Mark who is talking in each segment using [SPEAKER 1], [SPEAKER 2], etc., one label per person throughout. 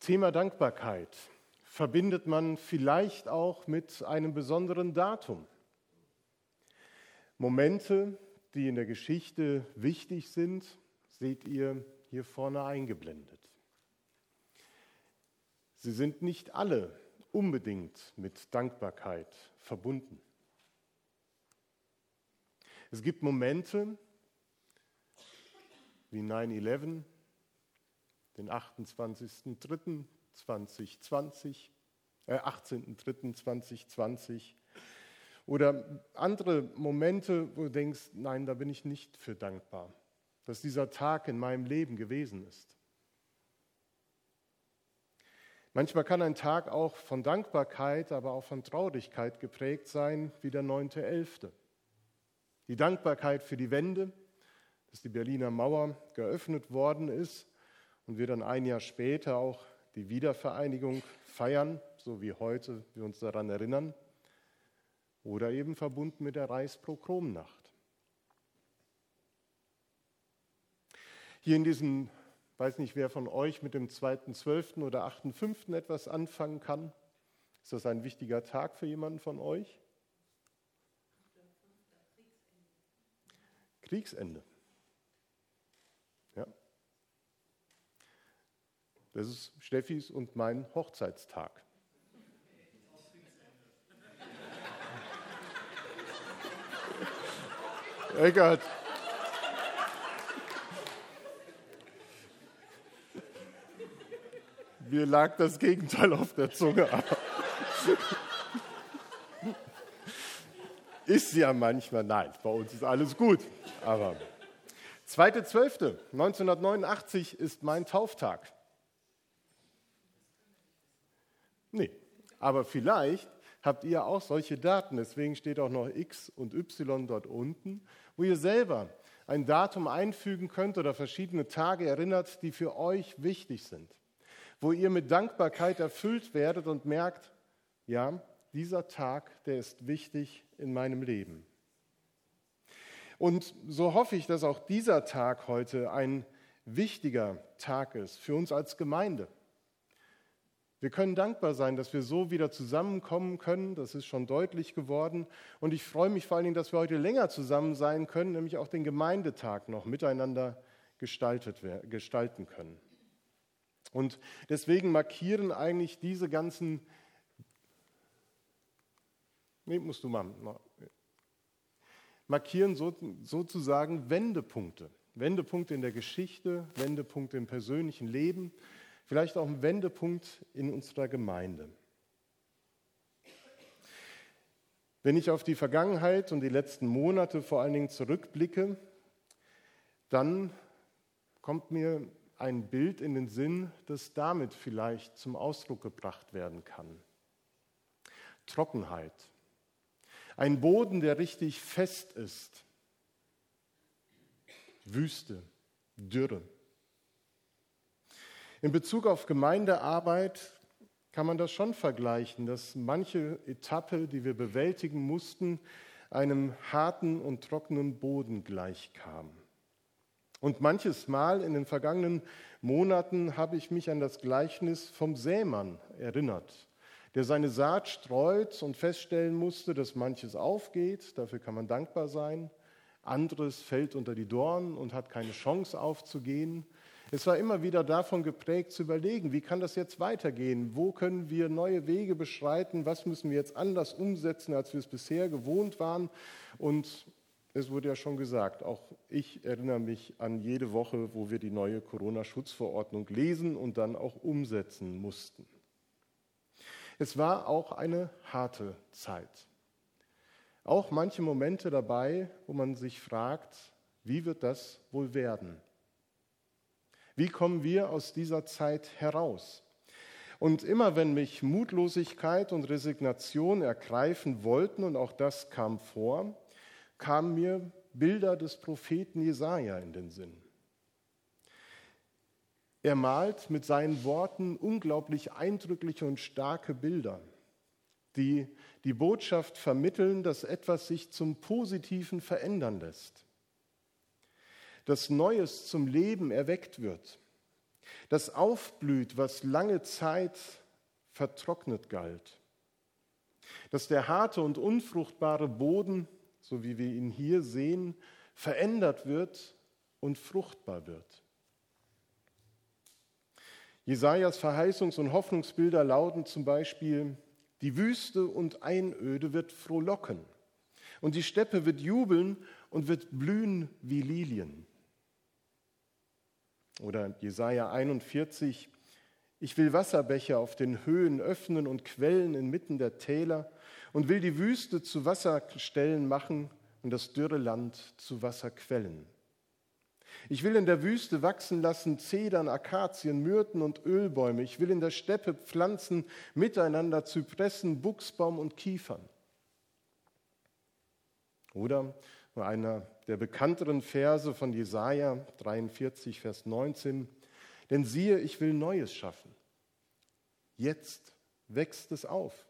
[SPEAKER 1] Thema Dankbarkeit verbindet man vielleicht auch mit einem besonderen Datum. Momente, die in der Geschichte wichtig sind, seht ihr hier vorne eingeblendet. Sie sind nicht alle unbedingt mit Dankbarkeit verbunden. Es gibt Momente wie 9-11, den 28.03.2020, äh 18.03.2020 oder andere Momente, wo du denkst, nein, da bin ich nicht für dankbar, dass dieser Tag in meinem Leben gewesen ist. Manchmal kann ein Tag auch von Dankbarkeit, aber auch von Traurigkeit geprägt sein, wie der 9.11. Die Dankbarkeit für die Wende, dass die Berliner Mauer geöffnet worden ist und wir dann ein Jahr später auch die Wiedervereinigung feiern, so wie heute wir uns daran erinnern, oder eben verbunden mit der Reichsprokromnacht. Hier in diesem weiß nicht, wer von euch mit dem 2.12. oder 8.5. etwas anfangen kann. Ist das ein wichtiger Tag für jemanden von euch? Kriegsende. Das ist Steffis und mein Hochzeitstag. Eckert. Mir lag das Gegenteil auf der Zunge. ist ja manchmal, nein, bei uns ist alles gut. Aber 2.12.1989 ist mein Tauftag. Nee, aber vielleicht habt ihr auch solche Daten. Deswegen steht auch noch X und Y dort unten, wo ihr selber ein Datum einfügen könnt oder verschiedene Tage erinnert, die für euch wichtig sind wo ihr mit Dankbarkeit erfüllt werdet und merkt, ja, dieser Tag, der ist wichtig in meinem Leben. Und so hoffe ich, dass auch dieser Tag heute ein wichtiger Tag ist für uns als Gemeinde. Wir können dankbar sein, dass wir so wieder zusammenkommen können. Das ist schon deutlich geworden. Und ich freue mich vor allen Dingen, dass wir heute länger zusammen sein können, nämlich auch den Gemeindetag noch miteinander gestalten können. Und deswegen markieren eigentlich diese ganzen, nee, musst du mal, markieren so, sozusagen Wendepunkte. Wendepunkte in der Geschichte, Wendepunkte im persönlichen Leben, vielleicht auch ein Wendepunkt in unserer Gemeinde. Wenn ich auf die Vergangenheit und die letzten Monate vor allen Dingen zurückblicke, dann kommt mir ein Bild in den Sinn, das damit vielleicht zum Ausdruck gebracht werden kann. Trockenheit. Ein Boden, der richtig fest ist. Wüste, Dürre. In Bezug auf Gemeindearbeit kann man das schon vergleichen, dass manche Etappe, die wir bewältigen mussten, einem harten und trockenen Boden gleichkam. Und manches Mal in den vergangenen Monaten habe ich mich an das Gleichnis vom Sämann erinnert, der seine Saat streut und feststellen musste, dass manches aufgeht, dafür kann man dankbar sein, anderes fällt unter die Dornen und hat keine Chance aufzugehen. Es war immer wieder davon geprägt zu überlegen, wie kann das jetzt weitergehen? Wo können wir neue Wege beschreiten? Was müssen wir jetzt anders umsetzen, als wir es bisher gewohnt waren? Und es wurde ja schon gesagt, auch ich erinnere mich an jede Woche, wo wir die neue Corona-Schutzverordnung lesen und dann auch umsetzen mussten. Es war auch eine harte Zeit. Auch manche Momente dabei, wo man sich fragt, wie wird das wohl werden? Wie kommen wir aus dieser Zeit heraus? Und immer wenn mich Mutlosigkeit und Resignation ergreifen wollten, und auch das kam vor, kamen mir Bilder des Propheten Jesaja in den Sinn. Er malt mit seinen Worten unglaublich eindrückliche und starke Bilder, die die Botschaft vermitteln, dass etwas sich zum Positiven verändern lässt, dass Neues zum Leben erweckt wird, das aufblüht, was lange Zeit vertrocknet galt, dass der harte und unfruchtbare Boden, so wie wir ihn hier sehen, verändert wird und fruchtbar wird. Jesajas Verheißungs- und Hoffnungsbilder lauten zum Beispiel: Die Wüste und Einöde wird frohlocken, und die Steppe wird jubeln und wird blühen wie Lilien. Oder Jesaja 41, ich will Wasserbecher auf den Höhen öffnen und Quellen inmitten der Täler und will die Wüste zu Wasserstellen machen und das dürre Land zu Wasserquellen. Ich will in der Wüste wachsen lassen Zedern, Akazien, Myrten und Ölbäume. Ich will in der Steppe pflanzen miteinander Zypressen, Buchsbaum und Kiefern. Oder einer der bekannteren Verse von Jesaja 43, Vers 19. Denn siehe, ich will Neues schaffen. Jetzt wächst es auf.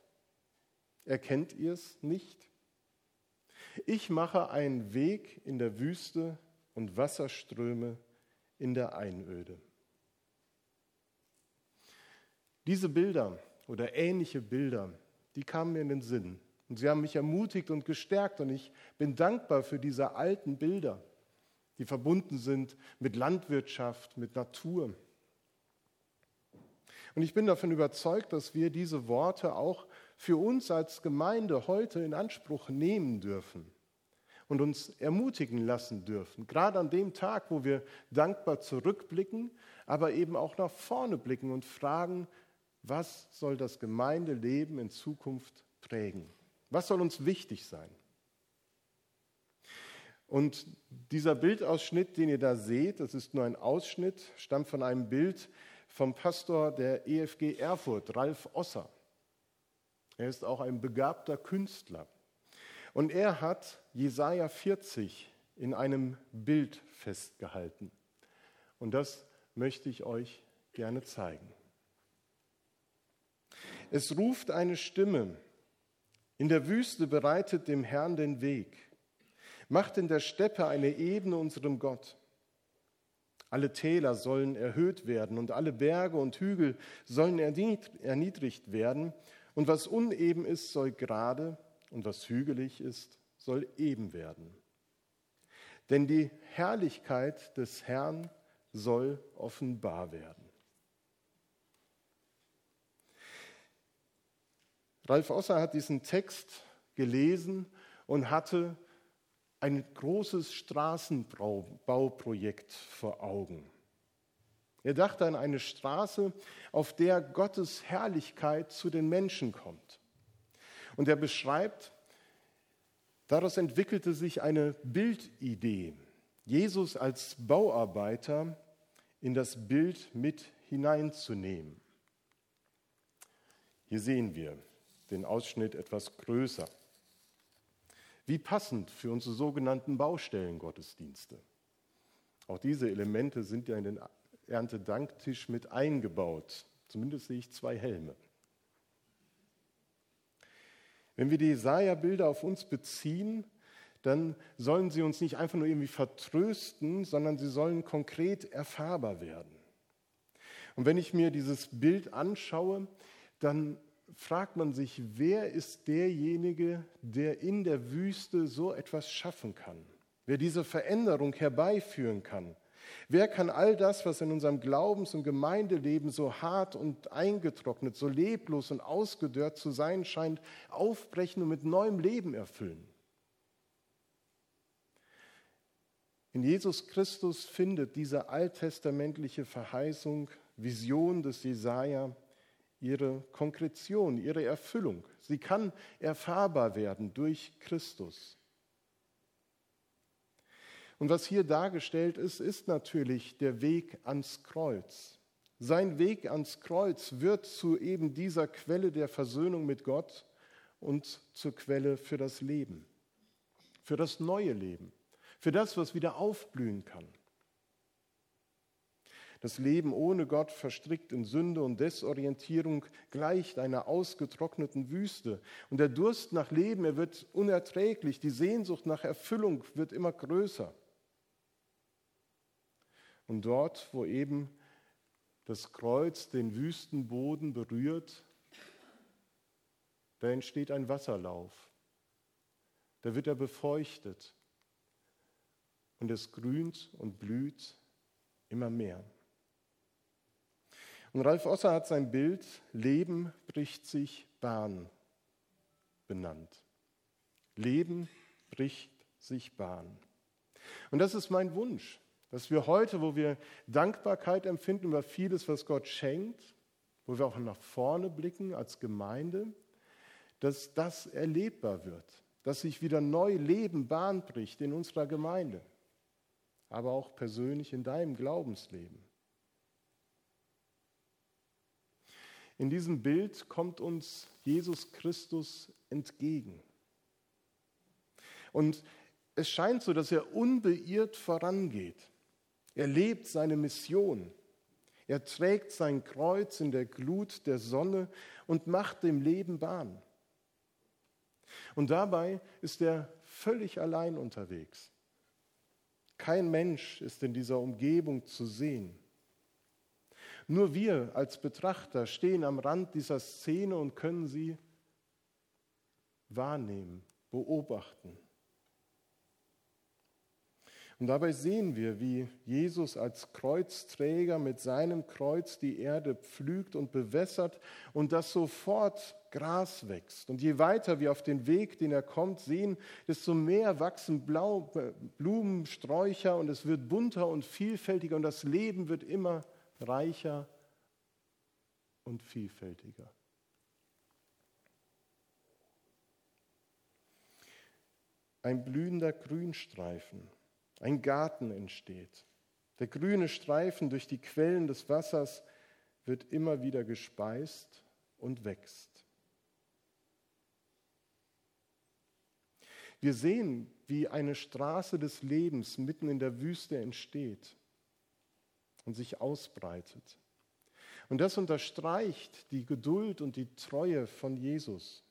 [SPEAKER 1] Erkennt ihr es nicht? Ich mache einen Weg in der Wüste und Wasserströme in der Einöde. Diese Bilder oder ähnliche Bilder, die kamen mir in den Sinn und sie haben mich ermutigt und gestärkt und ich bin dankbar für diese alten Bilder, die verbunden sind mit Landwirtschaft, mit Natur. Und ich bin davon überzeugt, dass wir diese Worte auch für uns als Gemeinde heute in Anspruch nehmen dürfen und uns ermutigen lassen dürfen. Gerade an dem Tag, wo wir dankbar zurückblicken, aber eben auch nach vorne blicken und fragen, was soll das Gemeindeleben in Zukunft prägen? Was soll uns wichtig sein? Und dieser Bildausschnitt, den ihr da seht, das ist nur ein Ausschnitt, stammt von einem Bild vom Pastor der EFG Erfurt, Ralf Osser. Er ist auch ein begabter Künstler. Und er hat Jesaja 40 in einem Bild festgehalten. Und das möchte ich euch gerne zeigen. Es ruft eine Stimme. In der Wüste bereitet dem Herrn den Weg. Macht in der Steppe eine Ebene unserem Gott. Alle Täler sollen erhöht werden und alle Berge und Hügel sollen erniedrigt werden. Und was uneben ist, soll gerade und was hügelig ist, soll eben werden. Denn die Herrlichkeit des Herrn soll offenbar werden. Ralf Osser hat diesen Text gelesen und hatte ein großes Straßenbauprojekt vor Augen. Er dachte an eine Straße, auf der Gottes Herrlichkeit zu den Menschen kommt. Und er beschreibt, daraus entwickelte sich eine Bildidee, Jesus als Bauarbeiter in das Bild mit hineinzunehmen. Hier sehen wir den Ausschnitt etwas größer. Wie passend für unsere sogenannten Baustellengottesdienste. Auch diese Elemente sind ja in den Erntedanktisch mit eingebaut. Zumindest sehe ich zwei Helme. Wenn wir die Jesaja-Bilder auf uns beziehen, dann sollen sie uns nicht einfach nur irgendwie vertrösten, sondern sie sollen konkret erfahrbar werden. Und wenn ich mir dieses Bild anschaue, dann fragt man sich, wer ist derjenige, der in der Wüste so etwas schaffen kann, wer diese Veränderung herbeiführen kann. Wer kann all das, was in unserem Glaubens- und Gemeindeleben so hart und eingetrocknet, so leblos und ausgedörrt zu sein scheint, aufbrechen und mit neuem Leben erfüllen? In Jesus Christus findet diese alttestamentliche Verheißung, Vision des Jesaja, ihre Konkretion, ihre Erfüllung. Sie kann erfahrbar werden durch Christus. Und was hier dargestellt ist, ist natürlich der Weg ans Kreuz. Sein Weg ans Kreuz wird zu eben dieser Quelle der Versöhnung mit Gott und zur Quelle für das Leben, für das neue Leben, für das, was wieder aufblühen kann. Das Leben ohne Gott verstrickt in Sünde und Desorientierung gleicht einer ausgetrockneten Wüste. Und der Durst nach Leben, er wird unerträglich. Die Sehnsucht nach Erfüllung wird immer größer. Und dort, wo eben das Kreuz den Wüstenboden berührt, da entsteht ein Wasserlauf. Da wird er befeuchtet und es grünt und blüht immer mehr. Und Ralf Osser hat sein Bild Leben bricht sich Bahn benannt. Leben bricht sich Bahn. Und das ist mein Wunsch, dass wir heute, wo wir Dankbarkeit empfinden über vieles, was Gott schenkt, wo wir auch nach vorne blicken als Gemeinde, dass das erlebbar wird, dass sich wieder neu Leben Bahn bricht in unserer Gemeinde, aber auch persönlich in deinem Glaubensleben. In diesem Bild kommt uns Jesus Christus entgegen. Und es scheint so, dass er unbeirrt vorangeht. Er lebt seine Mission. Er trägt sein Kreuz in der Glut der Sonne und macht dem Leben Bahn. Und dabei ist er völlig allein unterwegs. Kein Mensch ist in dieser Umgebung zu sehen. Nur wir als Betrachter stehen am Rand dieser Szene und können sie wahrnehmen, beobachten. Und dabei sehen wir, wie Jesus als Kreuzträger mit seinem Kreuz die Erde pflügt und bewässert und dass sofort Gras wächst. Und je weiter wir auf den Weg, den er kommt, sehen, desto mehr wachsen Blau, Blumen, Sträucher und es wird bunter und vielfältiger und das Leben wird immer reicher und vielfältiger. Ein blühender Grünstreifen, ein Garten entsteht. Der grüne Streifen durch die Quellen des Wassers wird immer wieder gespeist und wächst. Wir sehen, wie eine Straße des Lebens mitten in der Wüste entsteht und sich ausbreitet. Und das unterstreicht die Geduld und die Treue von Jesus.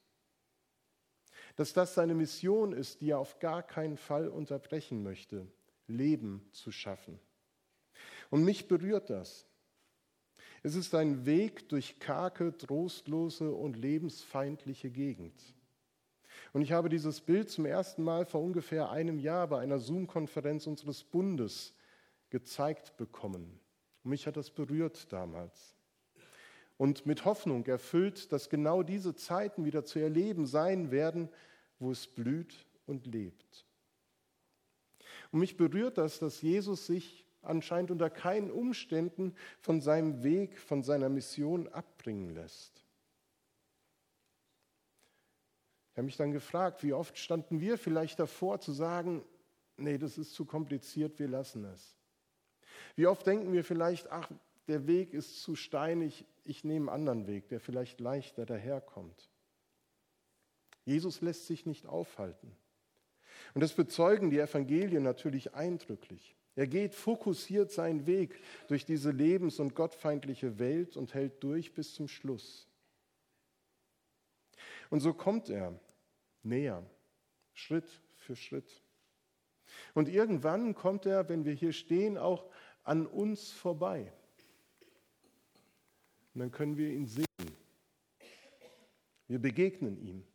[SPEAKER 1] Dass das seine Mission ist, die er auf gar keinen Fall unterbrechen möchte, Leben zu schaffen. Und mich berührt das. Es ist ein Weg durch karge, trostlose und lebensfeindliche Gegend. Und ich habe dieses Bild zum ersten Mal vor ungefähr einem Jahr bei einer Zoom-Konferenz unseres Bundes gezeigt bekommen. Und mich hat das berührt damals. Und mit Hoffnung erfüllt, dass genau diese Zeiten wieder zu erleben sein werden, wo es blüht und lebt. Und mich berührt das, dass Jesus sich anscheinend unter keinen Umständen von seinem Weg, von seiner Mission abbringen lässt. Ich habe mich dann gefragt, wie oft standen wir vielleicht davor zu sagen, nee, das ist zu kompliziert, wir lassen es. Wie oft denken wir vielleicht, ach, der Weg ist zu steinig, ich nehme einen anderen Weg, der vielleicht leichter daherkommt. Jesus lässt sich nicht aufhalten. Und das bezeugen die Evangelien natürlich eindrücklich. Er geht fokussiert seinen Weg durch diese lebens- und gottfeindliche Welt und hält durch bis zum Schluss. Und so kommt er näher, Schritt für Schritt. Und irgendwann kommt er, wenn wir hier stehen, auch an uns vorbei. Und dann können wir ihn sehen. Wir begegnen ihm,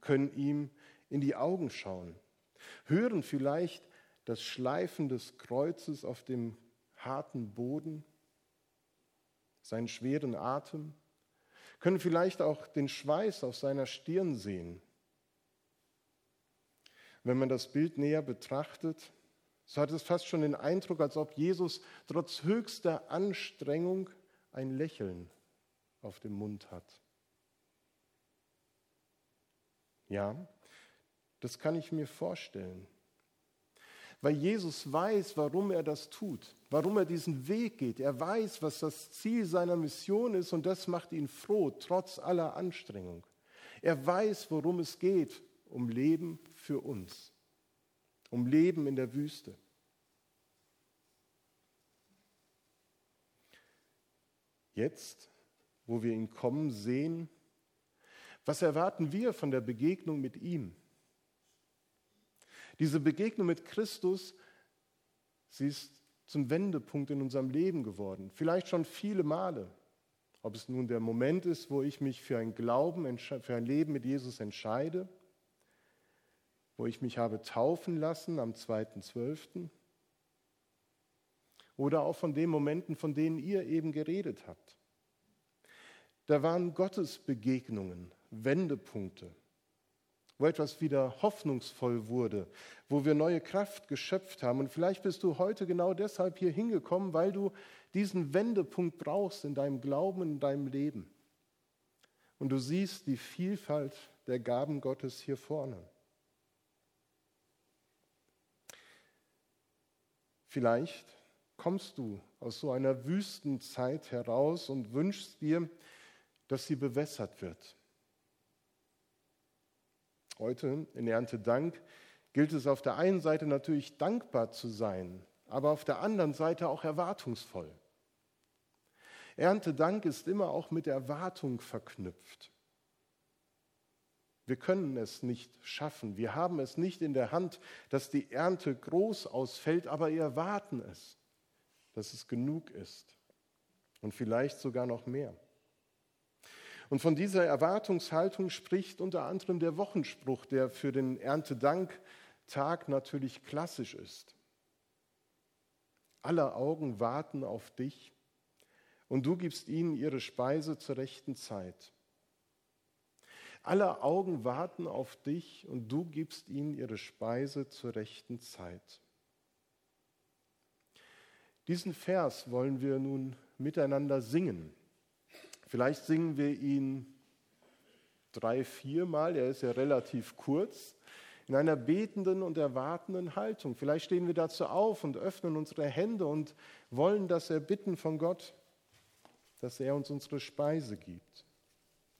[SPEAKER 1] können ihm in die Augen schauen, hören vielleicht das Schleifen des Kreuzes auf dem harten Boden, seinen schweren Atem, können vielleicht auch den Schweiß auf seiner Stirn sehen. Wenn man das Bild näher betrachtet, so hat es fast schon den Eindruck, als ob Jesus trotz höchster Anstrengung ein Lächeln auf dem Mund hat. Ja, das kann ich mir vorstellen. Weil Jesus weiß, warum er das tut, warum er diesen Weg geht. Er weiß, was das Ziel seiner Mission ist und das macht ihn froh, trotz aller Anstrengung. Er weiß, worum es geht, um Leben für uns, um Leben in der Wüste. Jetzt, wo wir ihn kommen sehen, was erwarten wir von der Begegnung mit ihm? Diese Begegnung mit Christus, sie ist zum Wendepunkt in unserem Leben geworden. Vielleicht schon viele Male. Ob es nun der Moment ist, wo ich mich für ein Glauben, für ein Leben mit Jesus entscheide, wo ich mich habe taufen lassen am 2.12. Oder auch von den Momenten, von denen ihr eben geredet habt. Da waren Gottes Begegnungen, Wendepunkte, wo etwas wieder hoffnungsvoll wurde, wo wir neue Kraft geschöpft haben. Und vielleicht bist du heute genau deshalb hier hingekommen, weil du diesen Wendepunkt brauchst in deinem Glauben, in deinem Leben. Und du siehst die Vielfalt der Gaben Gottes hier vorne. Vielleicht kommst du aus so einer Wüstenzeit heraus und wünschst dir, dass sie bewässert wird. Heute in Erntedank gilt es auf der einen Seite natürlich dankbar zu sein, aber auf der anderen Seite auch erwartungsvoll. Erntedank ist immer auch mit Erwartung verknüpft. Wir können es nicht schaffen. Wir haben es nicht in der Hand, dass die Ernte groß ausfällt, aber wir erwarten es, dass es genug ist und vielleicht sogar noch mehr. Und von dieser Erwartungshaltung spricht unter anderem der Wochenspruch, der für den Erntedanktag natürlich klassisch ist. Alle Augen warten auf dich und du gibst ihnen ihre Speise zur rechten Zeit. Alle Augen warten auf dich und du gibst ihnen ihre Speise zur rechten Zeit. Diesen Vers wollen wir nun miteinander singen. Vielleicht singen wir ihn drei, viermal, er ist ja relativ kurz, in einer betenden und erwartenden Haltung. Vielleicht stehen wir dazu auf und öffnen unsere Hände und wollen das erbitten von Gott, dass er uns unsere Speise gibt.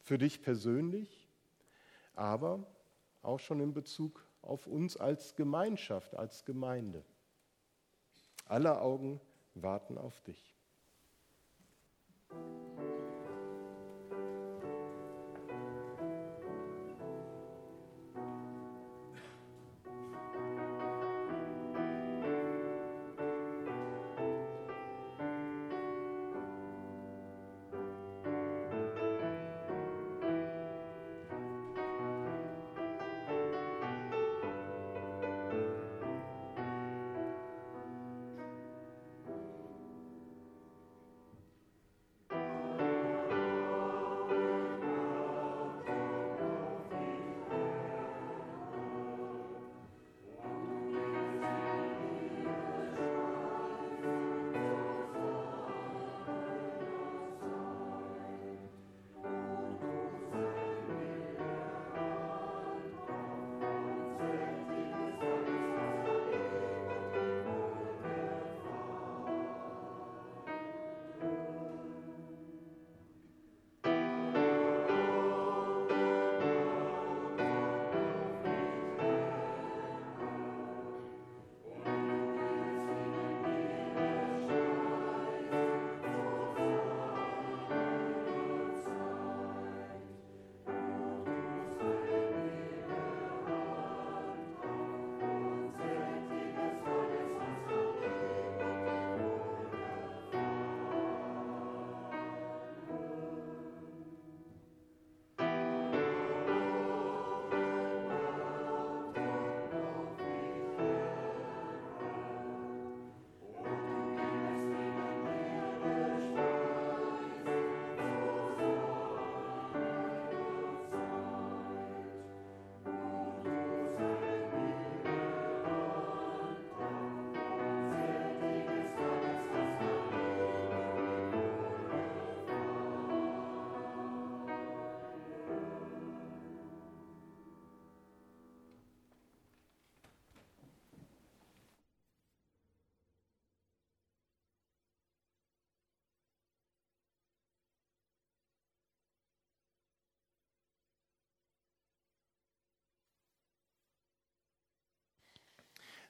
[SPEAKER 1] Für dich persönlich, aber auch schon in Bezug auf uns als Gemeinschaft, als Gemeinde. Alle Augen warten auf dich.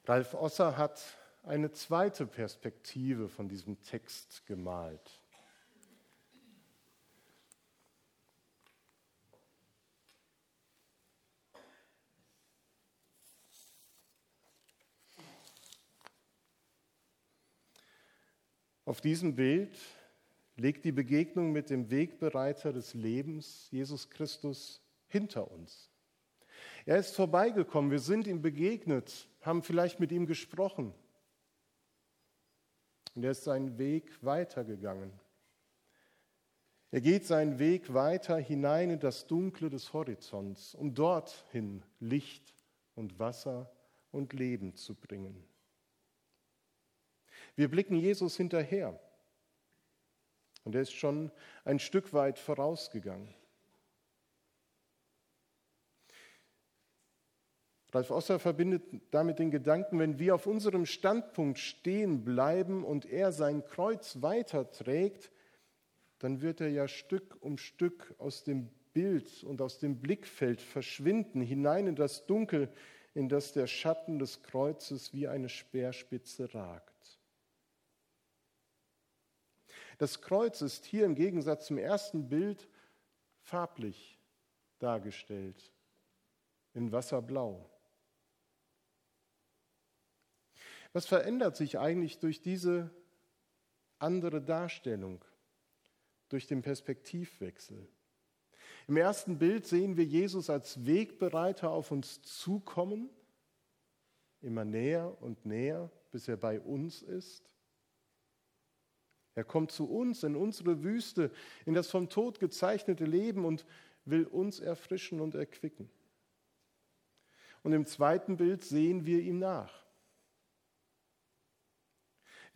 [SPEAKER 1] Ralf Osser hat eine zweite Perspektive von diesem Text gemalt. Auf diesem Bild legt die Begegnung mit dem Wegbereiter des Lebens, Jesus Christus, hinter uns. Er ist vorbeigekommen, wir sind ihm begegnet, haben vielleicht mit ihm gesprochen. Und er ist seinen Weg weitergegangen. Er geht seinen Weg weiter hinein in das Dunkle des Horizonts, um dorthin Licht und Wasser und Leben zu bringen. Wir blicken Jesus hinterher und er ist schon ein Stück weit vorausgegangen. Ralf Osser verbindet damit den Gedanken, wenn wir auf unserem Standpunkt stehen bleiben und er sein Kreuz weiterträgt, dann wird er ja Stück um Stück aus dem Bild und aus dem Blickfeld verschwinden, hinein in das Dunkel, in das der Schatten des Kreuzes wie eine Speerspitze ragt. Das Kreuz ist hier im Gegensatz zum ersten Bild farblich dargestellt, in Wasserblau. Was verändert sich eigentlich durch diese andere Darstellung? durch den Perspektivwechsel. Im ersten Bild sehen wir Jesus als Wegbereiter auf uns zukommen, immer näher und näher, bis er bei uns ist. Er kommt zu uns in unsere Wüste, in das vom Tod gezeichnete Leben und will uns erfrischen und erquicken. Und im zweiten Bild sehen wir ihm nach.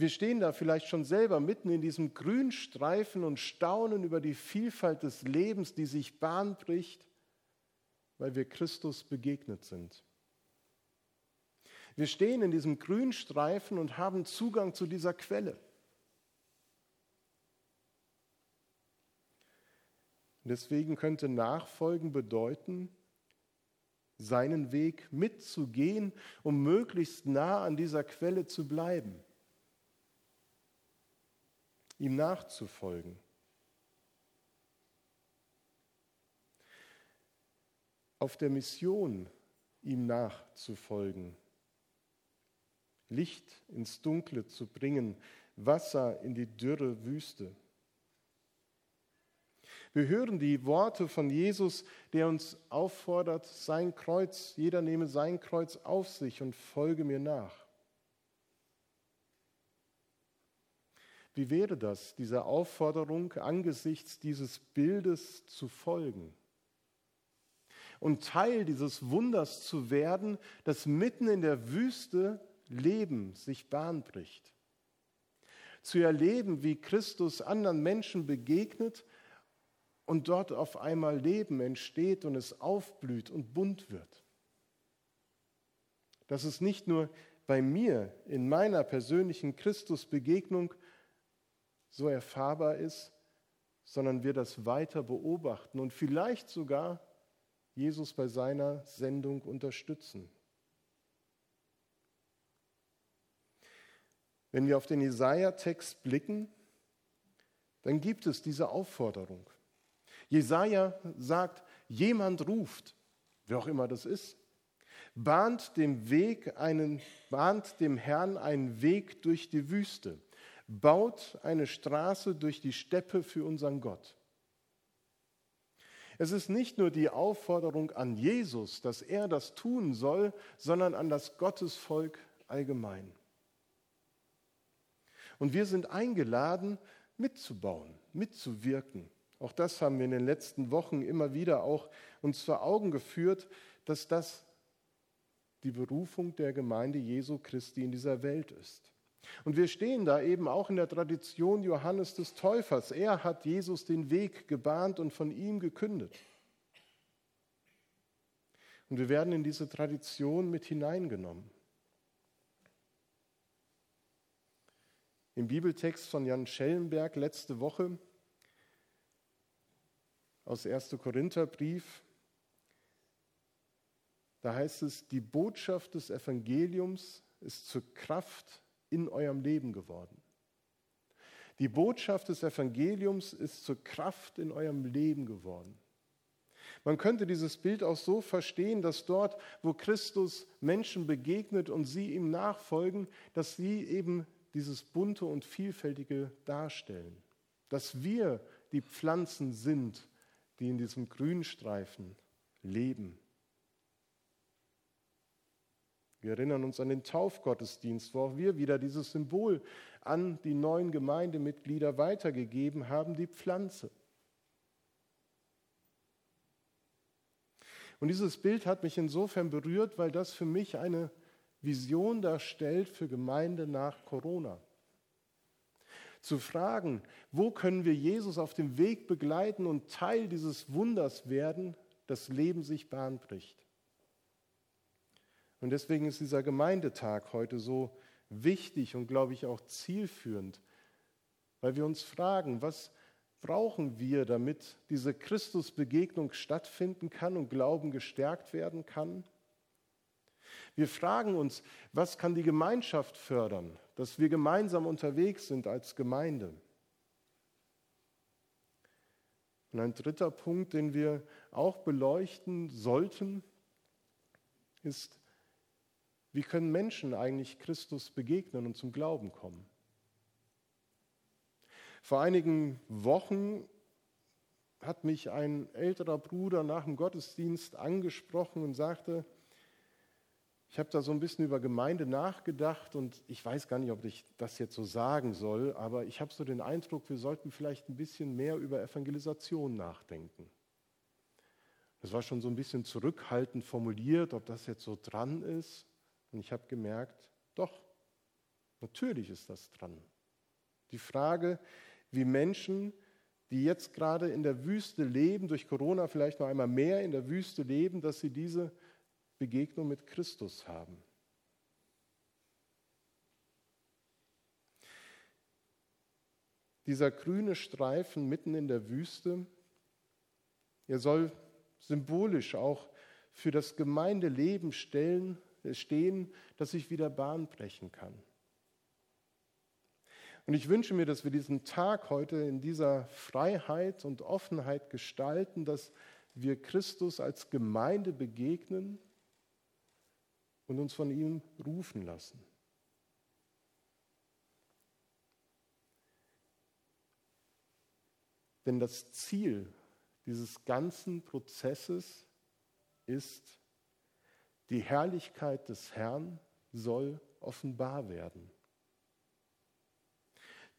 [SPEAKER 1] Wir stehen da vielleicht schon selber mitten in diesem Grünstreifen und staunen über die Vielfalt des Lebens, die sich Bahn bricht, weil wir Christus begegnet sind. Wir stehen in diesem Grünstreifen und haben Zugang zu dieser Quelle. Deswegen könnte Nachfolgen bedeuten, seinen Weg mitzugehen, um möglichst nah an dieser Quelle zu bleiben ihm nachzufolgen. Auf der Mission, ihm nachzufolgen, Licht ins Dunkle zu bringen, Wasser in die dürre Wüste. Wir hören die Worte von Jesus, der uns auffordert, sein Kreuz, jeder nehme sein Kreuz auf sich und folge mir nach. Wie wäre das, dieser Aufforderung angesichts dieses Bildes zu folgen? Und Teil dieses Wunders zu werden, dass mitten in der Wüste Leben sich Bahn bricht. Zu erleben, wie Christus anderen Menschen begegnet und dort auf einmal Leben entsteht und es aufblüht und bunt wird. Dass es nicht nur bei mir in meiner persönlichen Christusbegegnung so erfahrbar ist, sondern wir das weiter beobachten und vielleicht sogar Jesus bei seiner Sendung unterstützen. Wenn wir auf den Jesaja-Text blicken, dann gibt es diese Aufforderung. Jesaja sagt: Jemand ruft, wer auch immer das ist, bahnt dem Weg einen, bahnt dem Herrn einen Weg durch die Wüste baut eine Straße durch die Steppe für unseren Gott. Es ist nicht nur die Aufforderung an Jesus, dass er das tun soll, sondern an das Gottesvolk allgemein. Und wir sind eingeladen, mitzubauen, mitzuwirken. Auch das haben wir in den letzten Wochen immer wieder auch uns vor Augen geführt, dass das die Berufung der Gemeinde Jesu Christi in dieser Welt ist. Und wir stehen da eben auch in der Tradition Johannes des Täufers. Er hat Jesus den Weg gebahnt und von ihm gekündet. Und wir werden in diese Tradition mit hineingenommen. Im Bibeltext von Jan Schellenberg letzte Woche aus 1. Korintherbrief, da heißt es, die Botschaft des Evangeliums ist zur Kraft in eurem Leben geworden. Die Botschaft des Evangeliums ist zur Kraft in eurem Leben geworden. Man könnte dieses Bild auch so verstehen, dass dort, wo Christus Menschen begegnet und sie ihm nachfolgen, dass sie eben dieses bunte und vielfältige darstellen. Dass wir die Pflanzen sind, die in diesem Grünstreifen leben. Wir erinnern uns an den Taufgottesdienst, wo auch wir wieder dieses Symbol an die neuen Gemeindemitglieder weitergegeben haben, die Pflanze. Und dieses Bild hat mich insofern berührt, weil das für mich eine Vision darstellt für Gemeinde nach Corona. Zu fragen, wo können wir Jesus auf dem Weg begleiten und Teil dieses Wunders werden, das Leben sich Bahn bricht. Und deswegen ist dieser Gemeindetag heute so wichtig und, glaube ich, auch zielführend, weil wir uns fragen, was brauchen wir, damit diese Christusbegegnung stattfinden kann und Glauben gestärkt werden kann? Wir fragen uns, was kann die Gemeinschaft fördern, dass wir gemeinsam unterwegs sind als Gemeinde? Und ein dritter Punkt, den wir auch beleuchten sollten, ist, wie können Menschen eigentlich Christus begegnen und zum Glauben kommen? Vor einigen Wochen hat mich ein älterer Bruder nach dem Gottesdienst angesprochen und sagte, ich habe da so ein bisschen über Gemeinde nachgedacht und ich weiß gar nicht, ob ich das jetzt so sagen soll, aber ich habe so den Eindruck, wir sollten vielleicht ein bisschen mehr über Evangelisation nachdenken. Das war schon so ein bisschen zurückhaltend formuliert, ob das jetzt so dran ist. Und ich habe gemerkt, doch, natürlich ist das dran. Die Frage, wie Menschen, die jetzt gerade in der Wüste leben, durch Corona vielleicht noch einmal mehr in der Wüste leben, dass sie diese Begegnung mit Christus haben. Dieser grüne Streifen mitten in der Wüste, er soll symbolisch auch für das Gemeindeleben stellen, stehen, das sich wieder Bahn brechen kann. Und ich wünsche mir, dass wir diesen Tag heute in dieser Freiheit und Offenheit gestalten, dass wir Christus als Gemeinde begegnen und uns von ihm rufen lassen. Denn das Ziel dieses ganzen Prozesses ist, die Herrlichkeit des Herrn soll offenbar werden.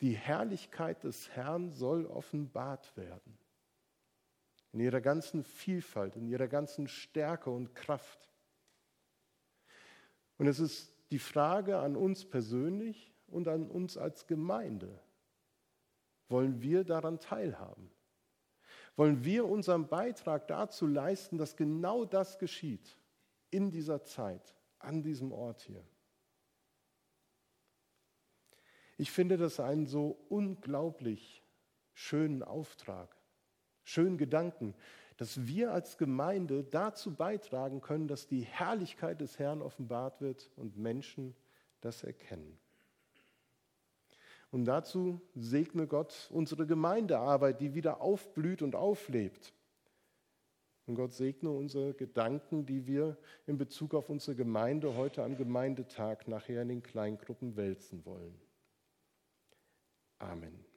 [SPEAKER 1] Die Herrlichkeit des Herrn soll offenbart werden. In ihrer ganzen Vielfalt, in ihrer ganzen Stärke und Kraft. Und es ist die Frage an uns persönlich und an uns als Gemeinde. Wollen wir daran teilhaben? Wollen wir unseren Beitrag dazu leisten, dass genau das geschieht? In dieser Zeit, an diesem Ort hier. Ich finde das einen so unglaublich schönen Auftrag, schönen Gedanken, dass wir als Gemeinde dazu beitragen können, dass die Herrlichkeit des Herrn offenbart wird und Menschen das erkennen. Und dazu segne Gott unsere Gemeindearbeit, die wieder aufblüht und auflebt. Und Gott segne unsere Gedanken, die wir in Bezug auf unsere Gemeinde heute am Gemeindetag nachher in den Kleingruppen wälzen wollen. Amen.